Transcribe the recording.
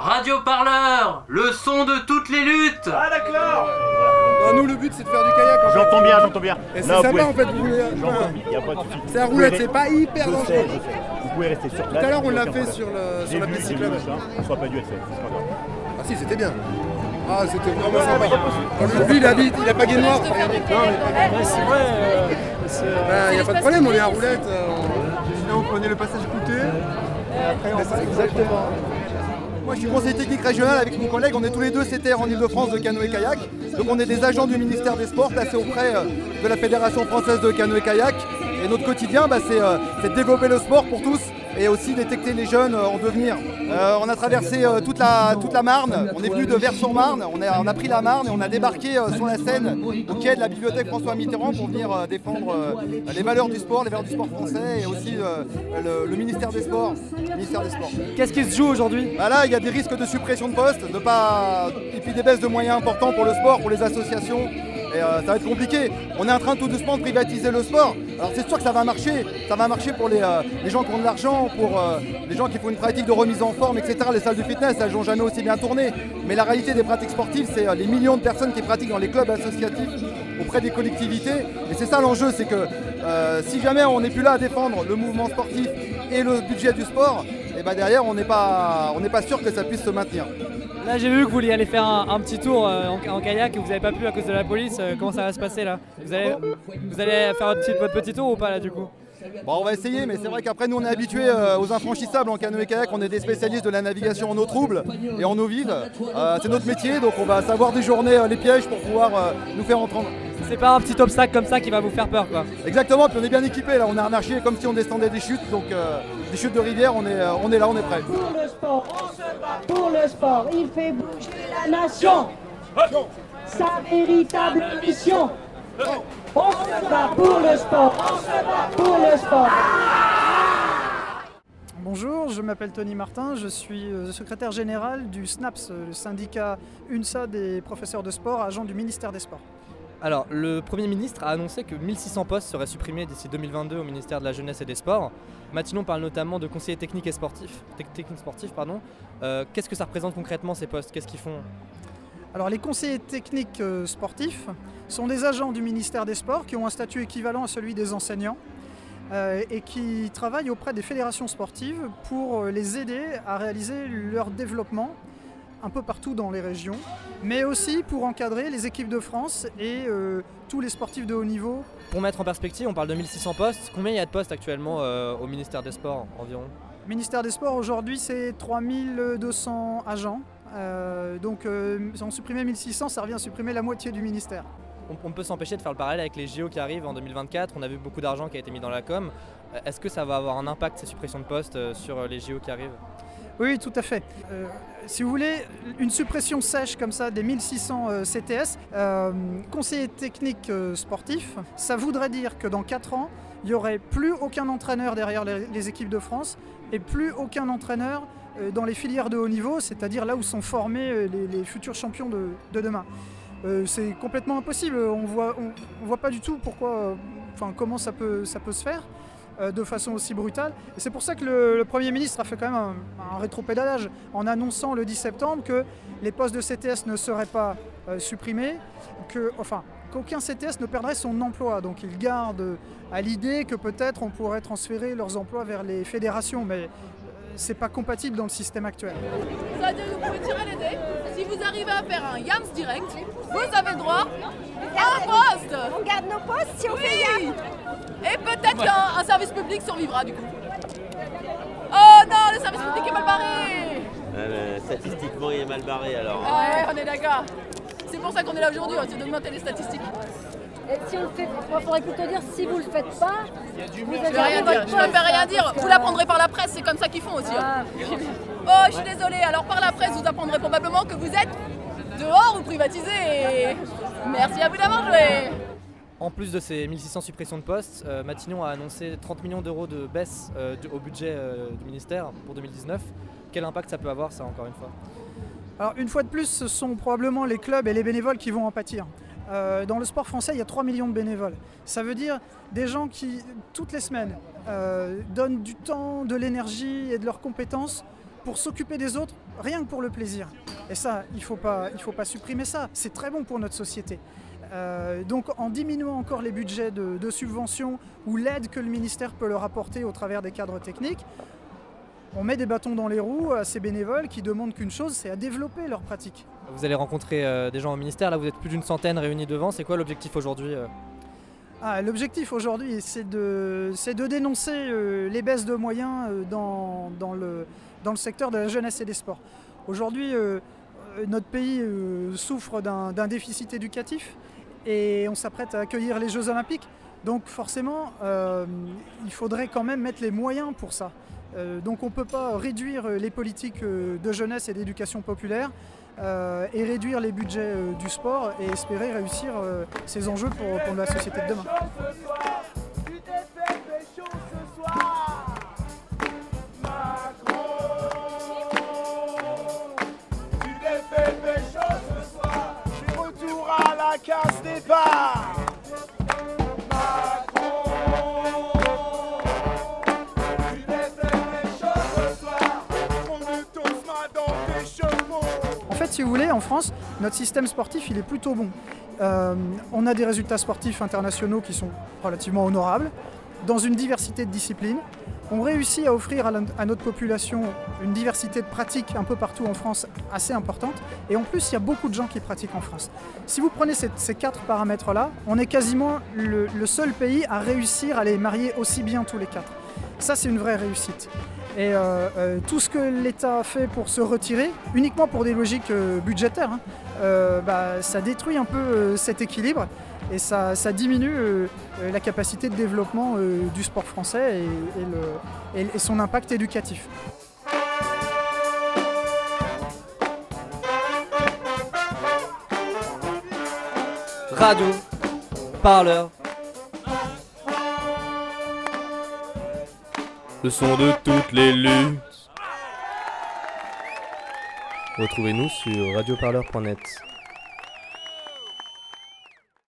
Radio Parleur, le son de toutes les luttes Ah d'accord Ah, nous, le but, c'est de faire du kayak. en fait. J'entends bien, j'entends bien. Et c'est Là, vous sympa, pouvez- en fait. Vous voulez... J'entends enfin, bien, il n'y a pas de souci. c'est à Vous roulette, c'est pas hyper Je dangereux. sais, je sais. Vous pouvez rester sur place. Tout à l'heure, on il l'a fait sur, le, J'ai sur la vu, piste j'ai vu cyclable. ça. On soit pas dû être fait, c'est pas grave. Ah si, c'était bien. Ah, c'était vraiment sympa. Lui, il habite, il a pas gagné noir. c'est vrai. euh, c'est, euh, Ben, y a pas de problème, on est à roulette. euh, on- on prenait le passage coûteux. Exactement. Moi, je suis conseiller technique régional avec mon collègue. On est tous les deux CTR en Ile-de-France de canoë-kayak. Donc, on est des agents du ministère des Sports placés auprès euh, de la Fédération française de canoë-kayak. Et notre quotidien, bah, c'est euh, développer le sport pour tous et aussi détecter les jeunes euh, en devenir. Euh, on a traversé euh, toute, la, toute la Marne. On est venu de Vers-sur-Marne. On, a- on a pris la Marne et on a débarqué euh, sur la Seine au quai de la bibliothèque François Mitterrand pour venir défendre les valeurs du sport, les valeurs du sport français et aussi le, le ministère des Sports. Ministère des Sports. Qu'est-ce qui se joue aujourd'hui? Bah là, il y a des risques de suppression de postes, de pas... et puis des baisses de moyens importants pour le sport, pour les associations. Et euh, ça va être compliqué. On est en train tout doucement de privatiser le sport. Alors c'est sûr que ça va marcher. Ça va marcher pour les, euh, les gens qui ont de l'argent, pour euh, les gens qui font une pratique de remise en forme, etc. Les salles de fitness, elles n'ont jamais aussi bien tourné. Mais la réalité des pratiques sportives, c'est les millions de personnes qui pratiquent dans les clubs associatifs auprès des collectivités. Et c'est ça l'enjeu, c'est que si jamais on n'est plus là à défendre le mouvement sportif et le budget du sport, et ben derrière on n'est pas, on n'est pas sûr que ça puisse se maintenir. Là, j'ai vu que vous vouliez aller faire un, un petit tour euh, en, en kayak et vous n'avez pas pu à cause de la police. Euh, comment ça va se passer là? Vous allez, vous allez faire votre petit, votre petit tour ou pas là du coup? Bon, on va essayer, mais c'est vrai qu'après nous on est habitués euh, aux infranchissables en canoë kayak, on est des spécialistes de la navigation en eau trouble et en eau vive. Euh, c'est notre métier, donc on va savoir déjourner euh, les pièges pour pouvoir nous faire entendre. C'est pas un petit obstacle comme ça qui va vous faire peur quoi. Exactement, puis on est bien équipés là, on est harnaché comme si on descendait des chutes, donc euh, des chutes de rivière, on est, euh, on est là, on est prêt. Pour le sport, on se bat pour le sport, il fait bouger la nation. Sa véritable mission. On se bat pour le sport, on se bat pour le sport. Bonjour, je m'appelle Tony Martin, je suis euh, secrétaire général du SNAPS, euh, le syndicat UNSA des professeurs de sport, agent du ministère des Sports. Alors, le Premier ministre a annoncé que 1600 postes seraient supprimés d'ici 2022 au ministère de la Jeunesse et des Sports. Matignon parle notamment de conseillers techniques et sportifs. Euh, Qu'est-ce que ça représente concrètement ces postes? Qu'est-ce qu'ils font? Alors les conseillers techniques euh, sportifs sont des agents du ministère des Sports qui ont un statut équivalent à celui des enseignants euh, et qui travaillent auprès des fédérations sportives pour les aider à réaliser leur développement un peu partout dans les régions, mais aussi pour encadrer les équipes de France et euh, tous les sportifs de haut niveau Pour mettre en perspective, on parle de 1600 postes. Combien il y a de postes actuellement euh, au ministère des Sports environ? Ministère des Sports aujourd'hui c'est 3200 agents. Euh, donc euh, en supprimer 1600 ça revient à supprimer la moitié du ministère. On, on peut s'empêcher de faire le parallèle avec les JO qui arrivent en 2024. On a vu beaucoup d'argent qui a été mis dans la com. Est-ce que ça va avoir un impact ces suppressions de postes sur les JO qui arrivent? Oui, tout à fait. Euh, si vous voulez, une suppression sèche comme ça des 1600 euh, CTS, euh, conseillers techniques euh, sportifs, ça voudrait dire que dans 4 ans, il n'y aurait plus aucun entraîneur derrière les, équipes de France et plus aucun entraîneur euh, dans les filières de haut niveau, c'est-à-dire là où sont formés euh, les, futurs champions de, de demain. Euh, c'est complètement impossible. On voit, on, on voit pas du tout pourquoi, euh, comment ça peut, ça peut se faire euh, de façon aussi brutale. Et c'est pour ça que le, le Premier ministre a fait quand même un, un rétropédalage en annonçant le 10 septembre que les postes de CTS ne seraient pas euh, supprimés, que, enfin, qu'aucun CTS ne perdrait son emploi. Donc il garde à l'idée que peut-être on pourrait transférer leurs emplois vers les fédérations, mais euh, c'est pas compatible dans le système actuel. C'est-à-dire que vous pouvez tirer les dés. Si vous arrivez à faire un YAMS direct, vous avez droit à un poste. On garde nos postes si on Oui. fait YAM. Et peut-être qu'un un service public survivra du coup. Oh non, le service public est mal barré. Statistiquement, il est mal barré alors. Ah ouais, on est d'accord. C'est pour ça qu'on est là aujourd'hui, hein, c'est d'augmenter les statistiques. Et si on le fait, il faudrait plutôt dire si vous le faites pas, vous Je avez peux rien dire, je ne peux rien dire. Vous l'apprendrez par la presse, c'est comme ça qu'ils font aussi. hein. Oh, je suis désolée. Alors par la presse, vous apprendrez probablement que vous êtes dehors ou privatisé. Merci à vous d'avoir joué. En plus de ces 1600 suppressions de postes, euh, Matignon a annoncé 30 millions d'euros de baisse euh, au budget euh, du ministère pour 2019. Quel impact ça peut avoir, ça, encore une fois? Alors une fois de plus, ce sont probablement les clubs et les bénévoles qui vont en pâtir. Dans le sport français, il y a 3 millions de bénévoles. Ça veut dire des gens qui, toutes les semaines, donnent du temps, de l'énergie et de leurs compétences pour s'occuper des autres rien que pour le plaisir. Et ça, il ne faut pas supprimer ça. C'est très bon pour notre société. Euh, donc en diminuant encore les budgets de, de subventions ou l'aide que le ministère peut leur apporter au travers des cadres techniques, on met des bâtons dans les roues à ces bénévoles qui demandent qu'une chose, c'est à développer leur pratique. Vous allez rencontrer euh, des gens au ministère, là vous êtes plus d'une centaine réunis devant, c'est quoi l'objectif aujourd'hui euh? Ah, L'objectif aujourd'hui, c'est de, de dénoncer euh, les baisses de moyens euh, dans, dans le, dans le secteur de la jeunesse et des sports. Aujourd'hui, euh, notre pays souffre d'un déficit éducatif et on s'apprête à accueillir les Jeux Olympiques. Donc forcément, euh, il faudrait quand même mettre les moyens pour ça. Euh, donc on ne peut pas réduire les politiques euh, de jeunesse et d'éducation populaire et réduire les budgets du sport et espérer réussir ces enjeux pour la société de demain. En fait, si vous voulez, en France, notre système sportif, il est plutôt bon. Euh, on a des résultats sportifs internationaux qui sont relativement honorables, dans une diversité de disciplines. On réussit à offrir à, notre population une diversité de pratiques un peu partout en France assez importante. Et en plus, il y a beaucoup de gens qui pratiquent en France. Si vous prenez ces, quatre paramètres-là, on est quasiment le, seul pays à réussir à les marier aussi bien tous les quatre. Ça, c'est une vraie réussite. Et euh, euh, tout ce que l'État fait pour se retirer, uniquement pour des logiques euh, budgétaires, hein, bah, ça détruit un peu cet équilibre et ça, ça diminue euh, euh, la capacité de développement euh, du sport français et, et le- et- et son impact éducatif. Radio, parleur. Le son de toutes les luttes. Retrouvez-nous sur radioparleur.net.